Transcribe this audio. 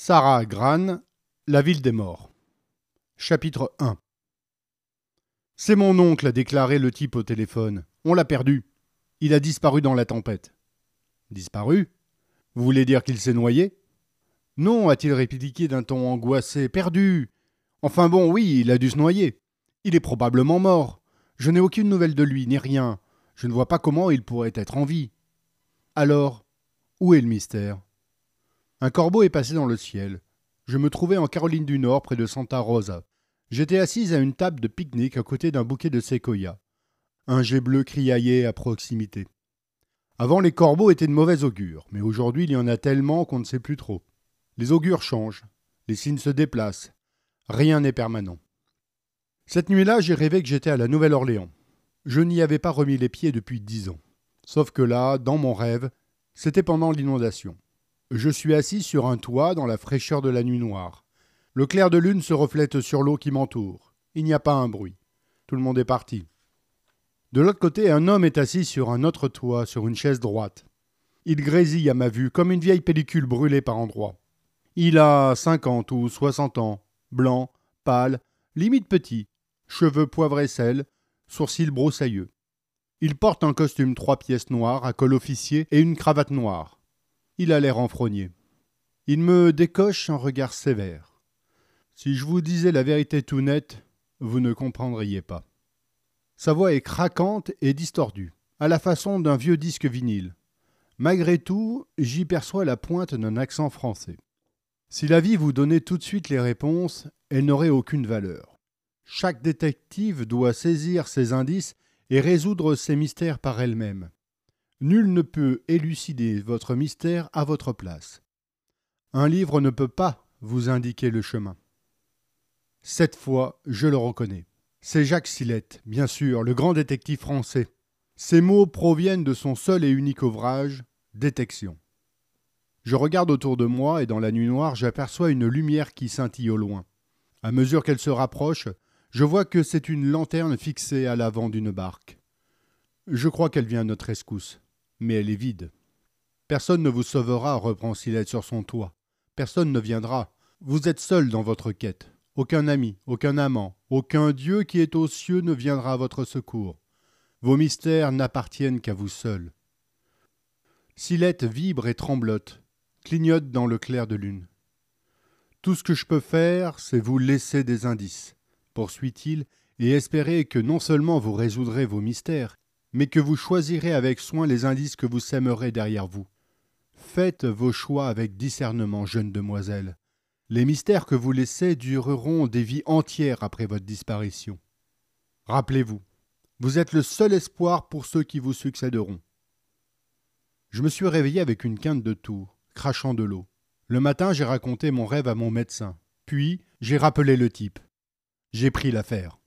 Sarah Gran, La ville des morts. Chapitre 1 C'est mon oncle, a déclaré le type au téléphone. On l'a perdu. Il a disparu dans la tempête. Disparu? Vous voulez dire qu'il s'est noyé? Non, a-t-il répliqué d'un ton angoissé. Perdu Enfin bon, oui, il a dû se noyer. Il est probablement mort. Je n'ai aucune nouvelle de lui, ni rien. Je ne vois pas comment il pourrait être en vie. Alors, où est le mystère? Un corbeau est passé dans le ciel. Je me trouvais en Caroline du Nord, près de Santa Rosa. J'étais assise à une table de pique-nique à côté d'un bouquet de séquoias. Un jet bleu criaillait à proximité. Avant, les corbeaux étaient de mauvais augure, mais aujourd'hui il y en a tellement qu'on ne sait plus trop. Les augures changent, les signes se déplacent. Rien n'est permanent. Cette nuit-là, j'ai rêvé que j'étais à la Nouvelle-Orléans. Je n'y avais pas remis les pieds depuis dix ans. Sauf que là, dans mon rêve, c'était pendant l'inondation. Je suis assis sur un toit dans la fraîcheur de la nuit noire. Le clair de lune se reflète sur l'eau qui m'entoure. Il n'y a pas un bruit. Tout le monde est parti. De l'autre côté, un homme est assis sur un autre toit, sur une chaise droite. Il grésille à ma vue, comme une vieille pellicule brûlée par endroits. Il a cinquante ou soixante ans, blanc, pâle, limite petit, cheveux poivre et sel, sourcils broussailleux. Il porte un costume trois pièces noires à col officier et une cravate noire. Il a l'air renfrogné. Il me décoche un regard sévère. Si je vous disais la vérité tout nette, vous ne comprendriez pas. Sa voix est craquante et distordue, à la façon d'un vieux disque vinyle. Malgré tout, j'y perçois la pointe d'un accent français. Si la vie vous donnait tout de suite les réponses, elle n'aurait aucune valeur. Chaque détective doit saisir ses indices et résoudre ses mystères par elle-même. Nul ne peut élucider votre mystère à votre place. Un livre ne peut pas vous indiquer le chemin. Cette fois, je le reconnais. C'est Jacques Sillette, bien sûr, le grand détective français. Ces mots proviennent de son seul et unique ouvrage, Détection. Je regarde autour de moi et dans la nuit noire, j'aperçois une lumière qui scintille au loin. À mesure qu'elle se rapproche, je vois que c'est une lanterne fixée à l'avant d'une barque. Je crois qu'elle vient à notre escousse mais elle est vide. Personne ne vous sauvera, reprend Silette sur son toit. Personne ne viendra. Vous êtes seul dans votre quête. Aucun ami, aucun amant, aucun Dieu qui est aux cieux ne viendra à votre secours. Vos mystères n'appartiennent qu'à vous seul. Silette vibre et tremblote, clignote dans le clair de lune. Tout ce que je peux faire, c'est vous laisser des indices, poursuit-il, et espérer que non seulement vous résoudrez vos mystères, mais que vous choisirez avec soin les indices que vous sèmerez derrière vous. Faites vos choix avec discernement, jeune demoiselle. Les mystères que vous laissez dureront des vies entières après votre disparition. Rappelez-vous, vous êtes le seul espoir pour ceux qui vous succéderont. Je me suis réveillé avec une quinte de toux, crachant de l'eau. Le matin, j'ai raconté mon rêve à mon médecin. Puis, j'ai rappelé le type. J'ai pris l'affaire.